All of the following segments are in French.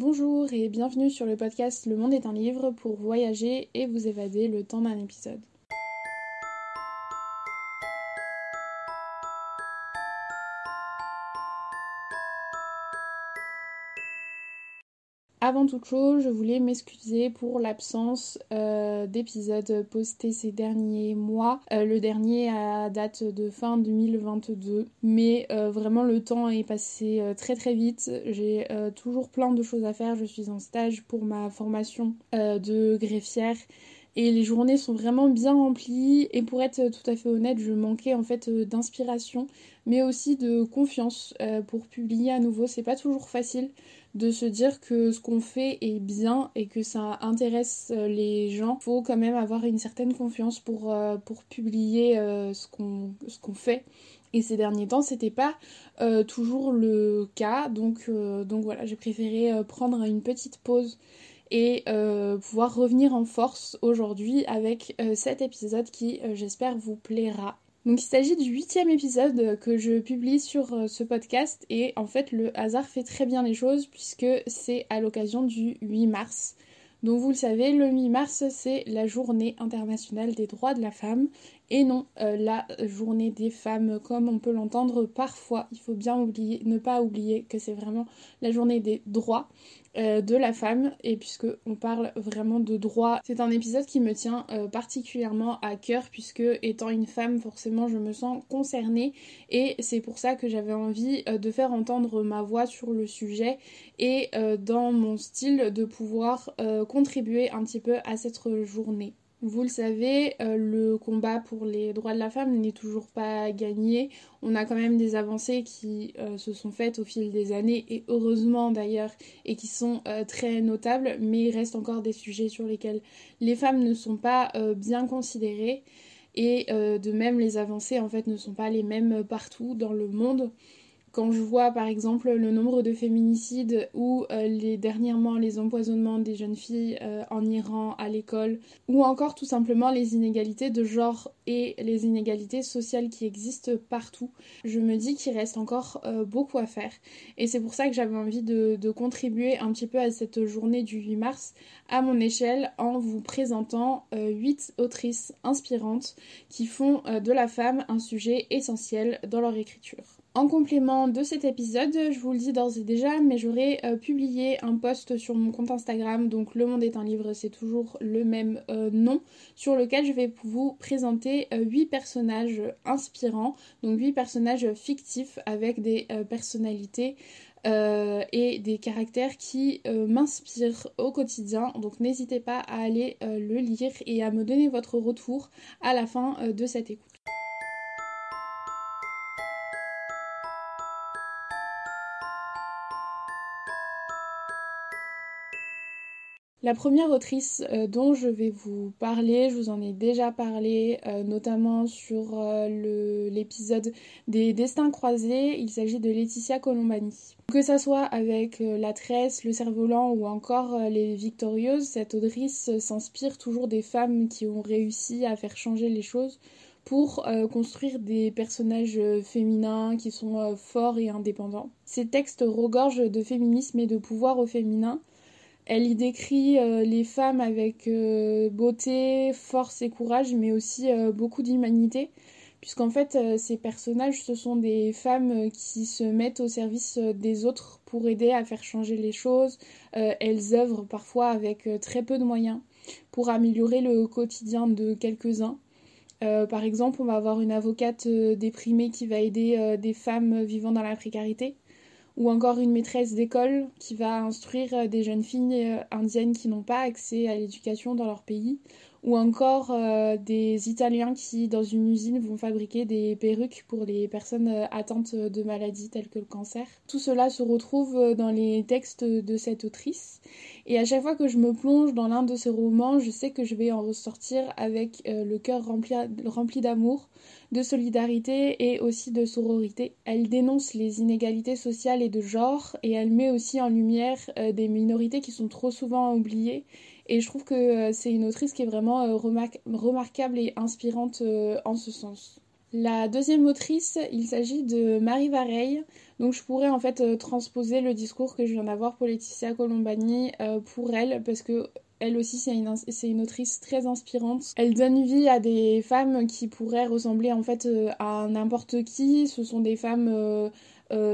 Bonjour et bienvenue sur le podcast Le Monde est un livre pour voyager et vous évader le temps d'un épisode. Avant toute chose, je voulais m'excuser pour l'absence euh, d'épisodes postés ces derniers mois. Euh, le dernier à date de fin 2022. Mais euh, vraiment le temps est passé très très vite. J'ai toujours plein de choses à faire. Je suis en stage pour ma formation de greffière et les journées sont vraiment bien remplies. Et pour être tout à fait honnête je manquais en fait euh, d'inspiration mais aussi de confiance euh, pour publier à nouveau. C'est pas toujours facile de se dire que ce qu'on fait est bien et que ça intéresse euh, les gens. Faut quand même avoir une certaine confiance pour, publier ce qu'on ce qu'on fait. Et ces derniers temps, c'était pas toujours le cas, donc, donc voilà, j'ai préféré prendre une petite pause et euh, pouvoir revenir en force aujourd'hui avec euh, cet épisode qui euh, j'espère vous plaira. Donc il s'agit du huitième épisode que je publie sur ce podcast et en fait le hasard fait très bien les choses puisque c'est à l'occasion du 8 mars. Donc vous le savez, le 8 mars c'est la journée internationale des droits de la femme et non la journée des femmes comme on peut l'entendre parfois. Il faut bien oublier, ne pas oublier que c'est vraiment la journée des droits. Euh, de la femme et puisque on parle vraiment de droit, c'est un épisode qui me tient euh, particulièrement à cœur puisque étant une femme forcément je me sens concernée et c'est pour ça que j'avais envie euh, de faire entendre ma voix sur le sujet et dans mon style de pouvoir contribuer un petit peu à cette journée. Vous le savez, euh, le combat pour les droits de la femme n'est toujours pas gagné. On a quand même des avancées qui euh, se sont faites au fil des années, et heureusement d'ailleurs, et qui sont euh, très notables, mais il reste encore des sujets sur lesquels les femmes ne sont pas bien considérées. Et de même, les avancées en fait ne sont pas les mêmes partout dans le monde. Quand je vois par exemple le nombre de féminicides ou euh, les dernièrement les empoisonnements des jeunes filles euh, en Iran à l'école ou encore tout simplement les inégalités de genre et les inégalités sociales qui existent partout, je me dis qu'il reste encore euh, beaucoup à faire et c'est pour ça que j'avais envie de, de, contribuer un petit peu à cette journée du 8 mars à mon échelle en vous présentant 8 autrices inspirantes qui font de la femme un sujet essentiel dans leur écriture. En complément de cet épisode, je vous le dis d'ores et déjà, mais j'aurai euh, publié un post sur mon compte Instagram, donc Le Monde est un livre, c'est toujours le même euh, nom, sur lequel je vais vous présenter 8 euh, personnages inspirants, donc 8 personnages fictifs avec des personnalités et des caractères qui m'inspirent au quotidien. Donc n'hésitez pas à aller le lire et à me donner votre retour à la fin de cette écoute. La première autrice euh, dont je vais vous parler, je vous en ai déjà parlé, euh, notamment sur euh, l'épisode des destins croisés, il s'agit de Laetitia Colombani. Que ça soit avec La Tresse, Le Cerf-Volant ou encore Les Victorieuses, cette autrice s'inspire toujours des femmes qui ont réussi à faire changer les choses pour construire des personnages féminins qui sont forts et indépendants. Ces textes regorgent de féminisme et de pouvoir au féminin, elle y décrit euh, les femmes avec euh, beauté, force et courage, mais aussi euh, beaucoup d'humanité, puisqu'en fait ces personnages, ce sont des femmes qui se mettent au service des autres pour aider à faire changer les choses. elles œuvrent parfois avec très peu de moyens pour améliorer le quotidien de quelques-uns. par exemple, on va avoir une avocate déprimée qui va aider des femmes vivant dans la précarité ou encore une maîtresse d'école qui va instruire euh, des jeunes filles euh, indiennes qui n'ont pas accès à l'éducation dans leur pays, ou encore euh, des Italiens qui, dans une usine, vont fabriquer des perruques pour les personnes atteintes de maladies telles que le cancer. Tout cela se retrouve dans les textes de cette autrice, et à chaque fois que je me plonge dans l'un de ces romans, je sais que je vais en ressortir avec le cœur rempli, rempli d'amour, de solidarité et aussi de sororité. Elle dénonce les inégalités sociales et de genre et elle met aussi en lumière euh, des minorités qui sont trop souvent oubliées. Et je trouve que euh, c'est une autrice qui est vraiment euh, remarquable et inspirante en ce sens. La deuxième autrice, il s'agit de Marie Vareille. Donc je pourrais en fait euh, transposer le discours que je viens d'avoir pour Laetitia Colombani euh, pour elle parce que elle aussi c'est une, une, autrice très inspirante. Elle donne vie à des femmes qui pourraient ressembler en fait euh, à n'importe qui. Ce sont des femmes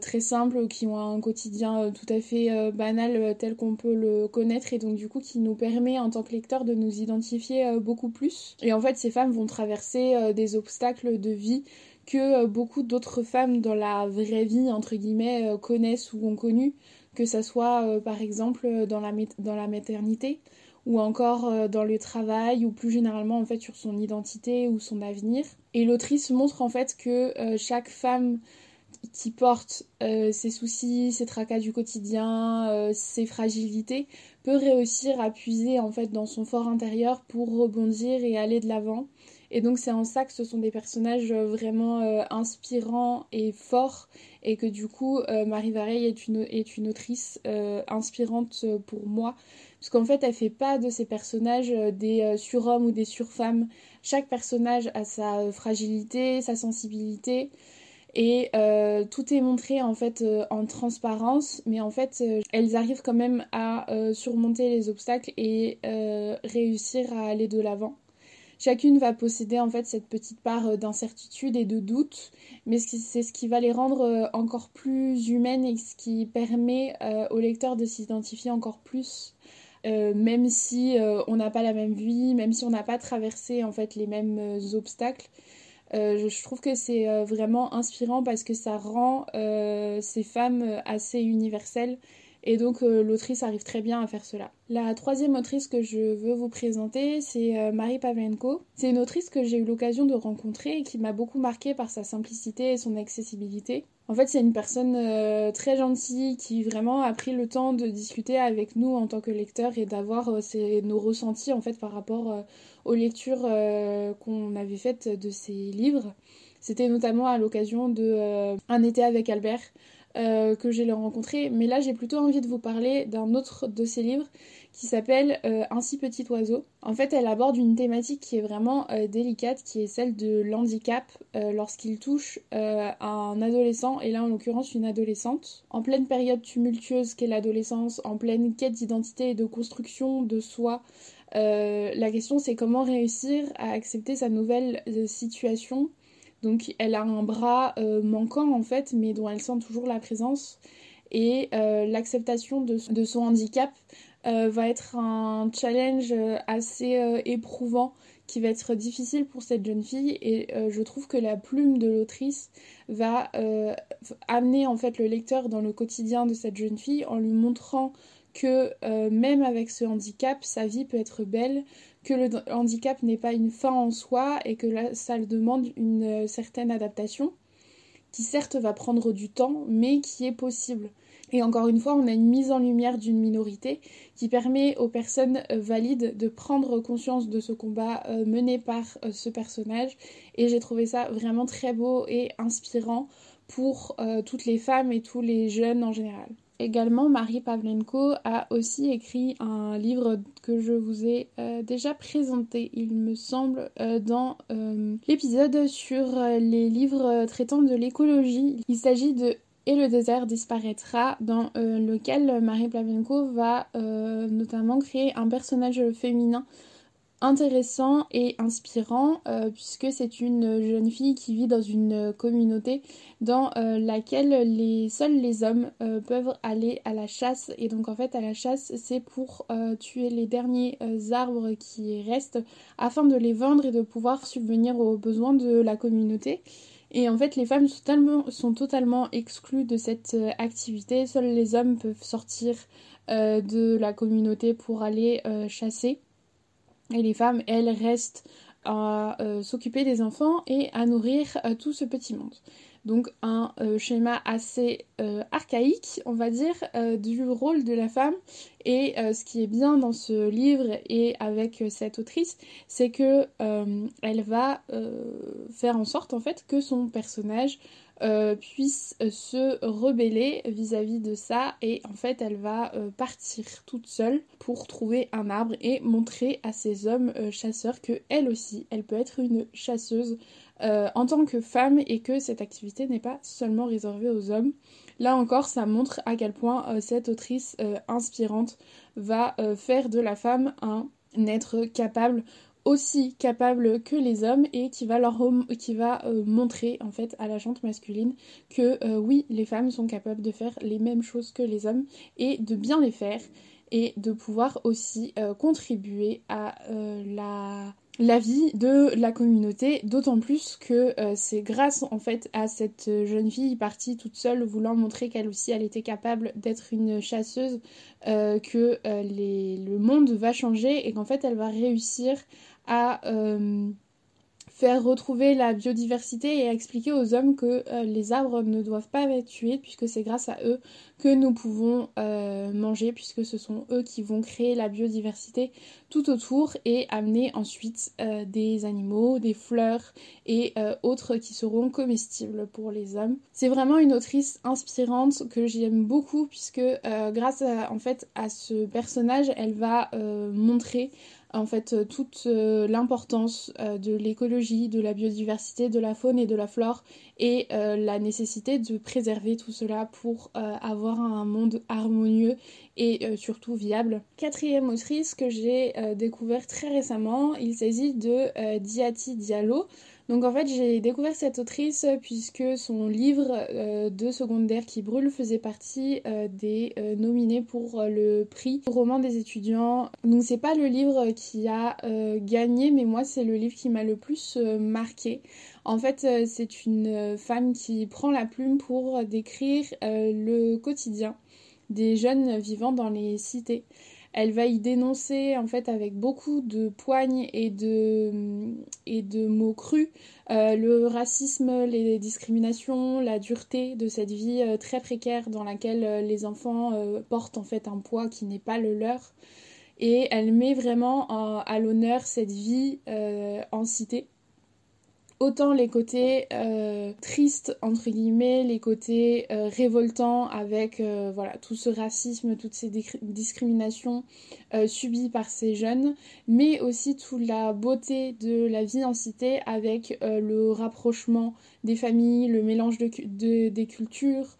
très simples qui ont un quotidien tout à fait banal tel qu'on peut le connaître et donc du coup qui nous permet en tant que lecteur de nous identifier beaucoup plus. Et en fait ces femmes vont traverser des obstacles de vie que euh, beaucoup d'autres femmes dans la vraie vie, entre guillemets, euh, connaissent ou ont connu, que ce soit euh, par exemple dans la, dans la maternité ou encore dans le travail ou plus généralement en fait sur son identité ou son avenir. Et l'autrice montre en fait que chaque femme qui porte ses soucis, ses tracas du quotidien, ses fragilités, peut réussir à puiser en fait dans son fort intérieur pour rebondir et aller de l'avant. Et donc c'est en ça que ce sont des personnages euh, vraiment euh, inspirants et forts et que du coup euh, Marie Vareille est une, est une autrice inspirante pour moi. Parce qu'en fait elle fait pas de ces personnages des surhommes ou des surfemmes. Chaque personnage a sa fragilité, sa sensibilité. Et tout est montré en fait en transparence, mais en fait elles arrivent quand même à surmonter les obstacles et réussir à aller de l'avant. Chacune va posséder en fait cette petite part euh, d'incertitude et de doute, mais c'est ce qui va les rendre euh, encore plus humaines et ce qui permet euh, au lecteur de s'identifier encore plus même si on n'a pas la même vie, même si on n'a pas traversé en fait les mêmes obstacles. Je, trouve que c'est vraiment inspirant parce que ça rend ces femmes assez universelles et donc euh, l'autrice arrive très bien à faire cela. La troisième autrice que je veux vous présenter, c'est euh, Marie Pavlenko. C'est une autrice que j'ai eu l'occasion de rencontrer et qui m'a beaucoup marquée par sa simplicité et son accessibilité. En fait, c'est une personne euh, très gentille qui vraiment a pris le temps de discuter avec nous en tant que lecteurs et d'avoir nos ressentis en fait par rapport aux lectures qu'on avait faites de ses livres. C'était notamment à l'occasion de Un été avec Albert, euh, que j'ai rencontré, mais là j'ai plutôt envie de vous parler d'un autre de ses livres qui s'appelle euh, Ainsi petit oiseau. En fait, elle aborde une thématique qui est vraiment euh, délicate, qui est celle de l'handicap lorsqu'il touche un adolescent, et là en l'occurrence une adolescente. En pleine période tumultueuse qu'est l'adolescence, en pleine quête d'identité et de construction de soi, la question c'est comment réussir à accepter sa nouvelle situation donc elle a un bras euh, manquant en fait, mais dont elle sent toujours la présence. Et euh, l'acceptation de, son handicap euh, va être un challenge assez éprouvant qui va être difficile pour cette jeune fille et je trouve que la plume de l'autrice va amener en fait le lecteur dans le quotidien de cette jeune fille en lui montrant que même avec ce handicap sa vie peut être belle, que le handicap n'est pas une fin en soi et que là, ça demande une euh, certaine adaptation qui certes va prendre du temps mais qui est possible. Et encore une fois, on a une mise en lumière d'une minorité qui permet aux personnes euh, valides de prendre conscience de ce combat euh, mené par ce personnage. Et j'ai trouvé ça vraiment très beau et inspirant pour toutes les femmes et tous les jeunes en général. Également, Marie Pavlenko a aussi écrit un livre que je vous ai euh, déjà présenté, il me semble, euh, dans euh, l'épisode sur les livres traitant de l'écologie. Il s'agit de Et le désert disparaîtra, dans lequel Marie Pavlenko va notamment créer un personnage féminin intéressant et inspirant euh, puisque c'est une jeune fille qui vit dans une communauté dans euh, laquelle les seuls les hommes euh, peuvent aller à la chasse et donc en fait à la chasse c'est pour tuer les derniers arbres qui restent afin de les vendre et de pouvoir subvenir aux besoins de la communauté. Et en fait, les femmes sont totalement, sont totalement exclues de cette activité. Seuls les hommes peuvent sortir de la communauté pour aller chasser. Et les femmes, elles, restent à euh, s'occuper des enfants et à nourrir euh, tout ce petit monde. Donc un euh, schéma assez archaïque, on va dire, du rôle de la femme. Et ce qui est bien dans ce livre et avec cette autrice, c'est que elle va faire en sorte en fait que son personnage puisse se rebeller vis-à-vis de ça et en fait elle va partir toute seule pour trouver un arbre et montrer à ces hommes chasseurs que elle aussi elle peut être une chasseuse en tant que femme et que cette activité n'est pas seulement réservée aux hommes. Là encore, ça montre à quel point cette autrice inspirante va faire de la femme un être capable aussi capable que les hommes et qui va leur euh, montrer en fait à la jante masculine que euh, oui les femmes sont capables de faire les mêmes choses que les hommes et de bien les faire et de pouvoir aussi euh, contribuer à la la vie de la communauté, d'autant plus que euh, c'est grâce en fait à cette jeune fille partie toute seule voulant montrer qu'elle aussi elle était capable d'être une chasseuse euh, que euh, le monde va changer et qu'en fait elle va réussir à faire retrouver la biodiversité et expliquer aux hommes que euh, les arbres ne doivent pas être tués puisque c'est grâce à eux que nous pouvons euh, manger puisque ce sont eux qui vont créer la biodiversité tout autour et amener ensuite euh, des animaux, des fleurs et autres qui seront comestibles pour les hommes. C'est vraiment une autrice inspirante que j'aime beaucoup puisque grâce en fait à ce personnage elle va montrer en fait euh, toute euh, l'importance euh, de l'écologie, de la biodiversité, de la faune et de la flore et la nécessité de préserver tout cela pour avoir un monde harmonieux et surtout viable. Quatrième autrice que j'ai découvert très récemment, il s'agit de Diati Diallo. Donc en fait j'ai découvert cette autrice puisque son livre euh, de secondaire qui brûle faisait partie euh, des euh, nominés pour le prix roman des étudiants. Donc c'est pas le livre qui a gagné mais moi c'est le livre qui m'a le plus marqué. En fait c'est une femme qui prend la plume pour décrire le quotidien des jeunes vivant dans les cités. Elle va y dénoncer en fait avec beaucoup de poignes et de, et de mots crus euh, le racisme, les discriminations, la dureté de cette vie euh, très précaire dans laquelle euh, les enfants portent en fait un poids qui n'est pas le leur. Et elle met vraiment à l'honneur cette vie en cité autant les côtés euh, tristes entre guillemets, les côtés euh, révoltants avec euh, tout ce racisme, toutes ces discriminations subies par ces jeunes, mais aussi toute la beauté de la vie en cité avec le rapprochement des familles, le mélange de, des cultures.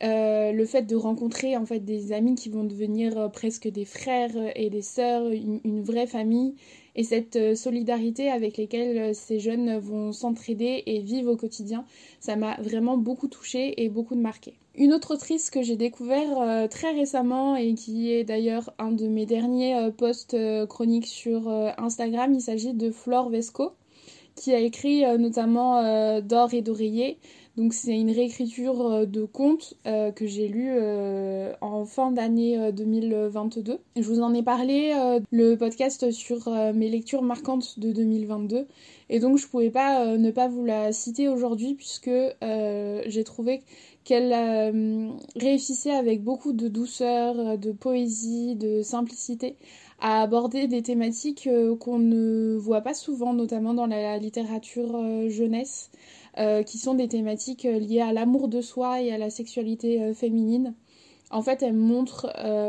le fait de rencontrer en fait des amis qui vont devenir presque des frères et des sœurs, une vraie famille et cette euh, solidarité avec lesquelles euh, ces jeunes vont s'entraider et vivre au quotidien, ça m'a vraiment beaucoup touchée et beaucoup marqué. Une autre autrice que j'ai découvert euh, très récemment et qui est d'ailleurs un de mes derniers posts chroniques sur Instagram, il s'agit de Flore Vesco qui a écrit notamment D'or et d'oreiller, donc c'est une réécriture euh, de contes euh, que j'ai lu euh, en fin d'année 2022. Je vous en ai parlé le podcast sur mes lectures marquantes de 2022 et donc je pouvais pas ne pas vous la citer aujourd'hui puisque j'ai trouvé qu'elle réussissait avec beaucoup de douceur, de poésie, de simplicité à aborder des thématiques qu'on ne voit pas souvent, notamment dans la littérature jeunesse. Euh, qui sont des thématiques euh, liées à l'amour de soi et à la sexualité euh, féminine. En fait, elle montre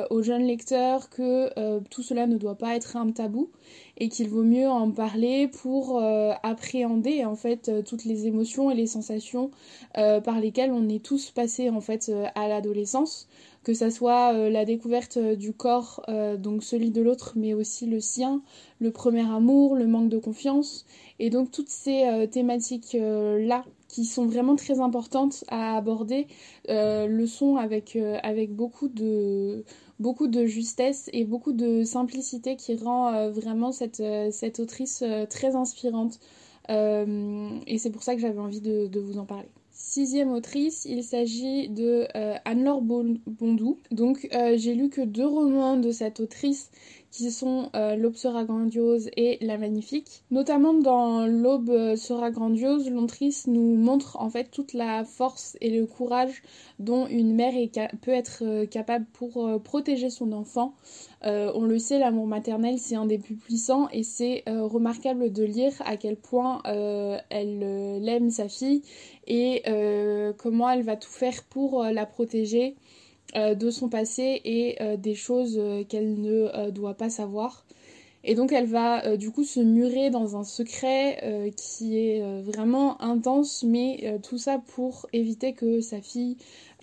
aux jeunes lecteurs que tout cela ne doit pas être un tabou et qu'il vaut mieux en parler pour appréhender en fait toutes les émotions et les sensations par lesquelles on est tous passés en fait à l'adolescence. Que ça soit euh, la découverte euh, du corps, euh, donc celui de l'autre, mais aussi le sien, le premier amour, le manque de confiance, et donc toutes ces thématiques-là qui sont vraiment très importantes à aborder, le sont avec, avec beaucoup, de, beaucoup de justesse et beaucoup de simplicité qui rend vraiment cette, cette autrice très inspirante. et c'est pour ça que j'avais envie de vous en parler sixième autrice, il s'agit de euh, Anne-Laure Bondou. Donc euh, j'ai lu que deux romans de cette autrice qui sont L'aube sera grandiose et La magnifique. Notamment dans L'aube sera grandiose, l'autrice nous montre en fait toute la force et le courage dont une mère peut être capable pour protéger son enfant. on le sait, l'amour maternel c'est un des plus puissants et c'est remarquable de lire à quel point elle aime sa fille et comment elle va tout faire pour la protéger euh, de son passé et euh, des choses euh, qu'elle ne doit pas savoir. Et donc elle va du coup se murer dans un secret qui est vraiment intense, mais tout ça pour éviter que sa fille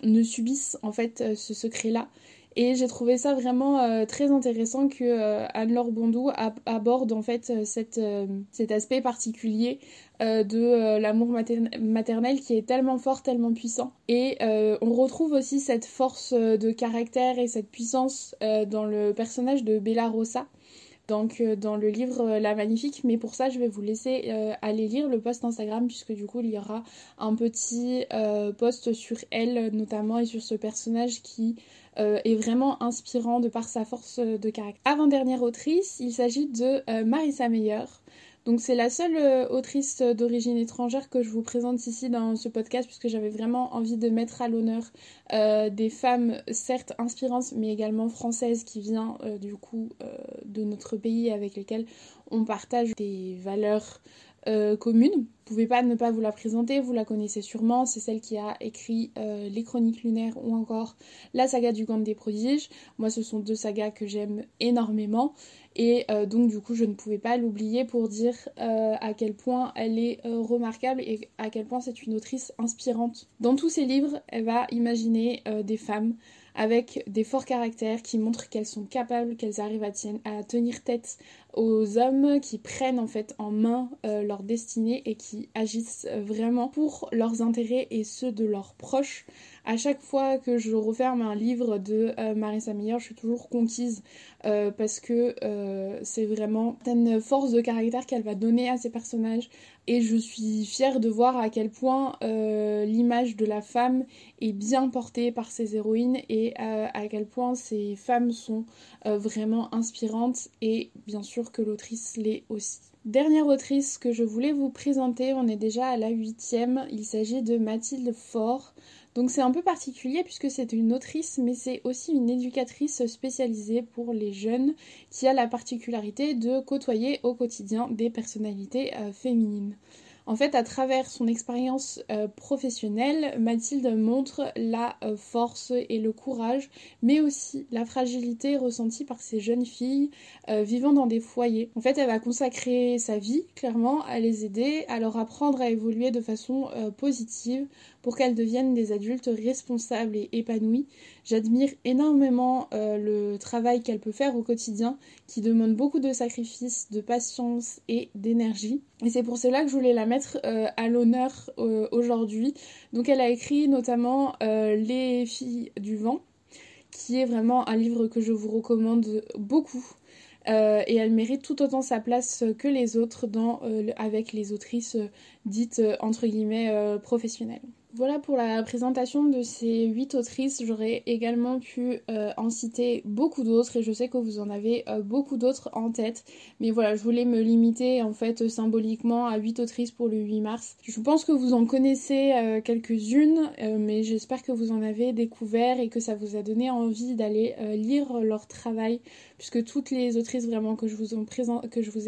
ne subisse en fait ce secret-là. Et j'ai trouvé ça vraiment très intéressant que Anne-Laure Bondou aborde en fait cet aspect particulier euh, de euh, l'amour maternel qui est tellement fort, tellement puissant. Et euh, on retrouve aussi cette force de caractère et cette puissance dans le personnage de Bella Rosa. Donc dans le livre La Magnifique, mais pour ça je vais vous laisser aller lire le post Instagram puisque du coup il y aura un petit post sur elle notamment et sur ce personnage qui est vraiment inspirant de par sa force de caractère. Avant-dernière autrice, il s'agit de Marissa Meyer. Donc c'est la seule euh, autrice d'origine étrangère que je vous présente ici dans ce podcast puisque j'avais vraiment envie de mettre à l'honneur euh, des femmes certes inspirantes mais également françaises qui viennent euh, du coup de notre pays avec lesquelles on partage des valeurs communes. Vous pouvez pas ne pas vous la présenter, vous la connaissez sûrement, c'est celle qui a écrit Les Chroniques lunaires ou encore la saga du Gant des prodiges. Moi ce sont deux sagas que j'aime énormément et euh, donc du coup je ne pouvais pas l'oublier pour dire euh, à quel point elle est euh, remarquable et à quel point c'est une autrice inspirante. Dans tous ses livres, elle va imaginer des femmes avec des forts caractères qui montrent qu'elles sont capables, qu'elles arrivent à, tenir tête aux hommes qui prennent en fait en main leur destinée et qui agissent vraiment pour leurs intérêts et ceux de leurs proches à chaque fois que je referme un livre de euh, Marissa Meyer, je suis toujours conquise euh, parce que euh, c'est vraiment une force de caractère qu'elle va donner à ses personnages. Et je suis fière de voir à quel point l'image de la femme est bien portée par ses héroïnes et à quel point ces femmes sont vraiment inspirantes et bien sûr que l'autrice l'est aussi. Dernière autrice que je voulais vous présenter, on est déjà à la huitième, il s'agit de Mathilde Faure. Donc c'est un peu particulier puisque c'est une autrice mais c'est aussi une éducatrice spécialisée pour les jeunes qui a la particularité de côtoyer au quotidien des personnalités euh, féminines. En fait, à travers son expérience euh, professionnelle, Mathilde montre la euh, force et le courage, mais aussi la fragilité ressentie par ces jeunes filles euh, vivant dans des foyers. En fait, elle va consacrer sa vie, clairement, à les aider, à leur apprendre à évoluer de façon positive pour qu'elles deviennent des adultes responsables et épanouis. J'admire énormément le travail qu'elle peut faire au quotidien, qui demande beaucoup de sacrifices, de patience et d'énergie. Et c'est pour cela que je voulais la mettre euh, à l'honneur euh, aujourd'hui. Donc elle a écrit notamment euh, Les filles du vent, qui est vraiment un livre que je vous recommande beaucoup. et elle mérite tout autant sa place que les autres avec les autrices dites entre guillemets professionnelles. Voilà pour la présentation de ces huit autrices. J'aurais également pu euh, en citer beaucoup d'autres et je sais que vous en avez euh, beaucoup d'autres en tête. Mais voilà, je voulais me limiter en fait symboliquement à huit autrices pour le 8 mars. Je pense que vous en connaissez euh, quelques-unes, mais j'espère que vous en avez découvert et que ça vous a donné envie d'aller lire leur travail puisque toutes les autrices vraiment que je vous,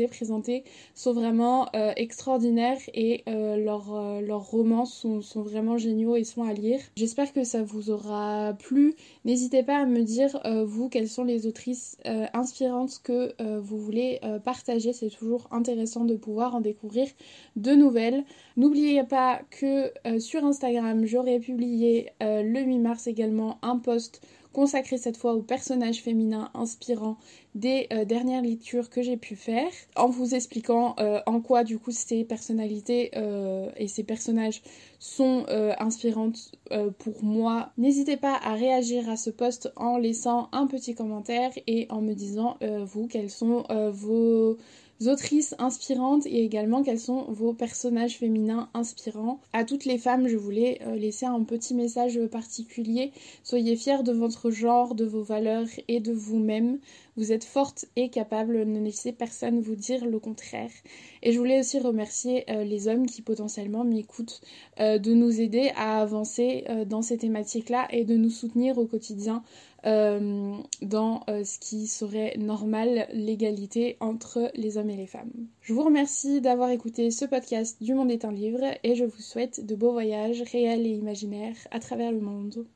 ai présentées sont vraiment extraordinaires et leurs, leurs romans sont, sont vraiment géniaux et sont à lire. J'espère que ça vous aura plu. N'hésitez pas à me dire, euh, vous, quelles sont les autrices euh, inspirantes que euh, vous voulez partager. C'est toujours intéressant de pouvoir en découvrir de nouvelles. N'oubliez pas que sur Instagram, j'aurai publié le 8 mars également un post consacré cette fois aux personnages féminins inspirants des euh, dernières lectures que j'ai pu faire, en vous expliquant euh, en quoi du coup ces personnalités euh, et ces personnages sont inspirantes pour moi. N'hésitez pas à réagir à ce post en laissant un petit commentaire et en me disant vous quels sont vos autrices inspirantes et également quels sont vos personnages féminins inspirants. À toutes les femmes, je voulais euh, laisser un petit message particulier. Soyez fiers de votre genre, de vos valeurs et de vous-même. Vous êtes forte et capable, ne laissez personne vous dire le contraire. Et je voulais aussi remercier euh, les hommes qui potentiellement m'écoutent euh, de nous aider à avancer dans ces thématiques-là et de nous soutenir au quotidien dans ce qui serait normal, l'égalité entre les hommes et les femmes. Je vous remercie d'avoir écouté ce podcast du Monde est un livre et je vous souhaite de beaux voyages réels et imaginaires à travers le monde.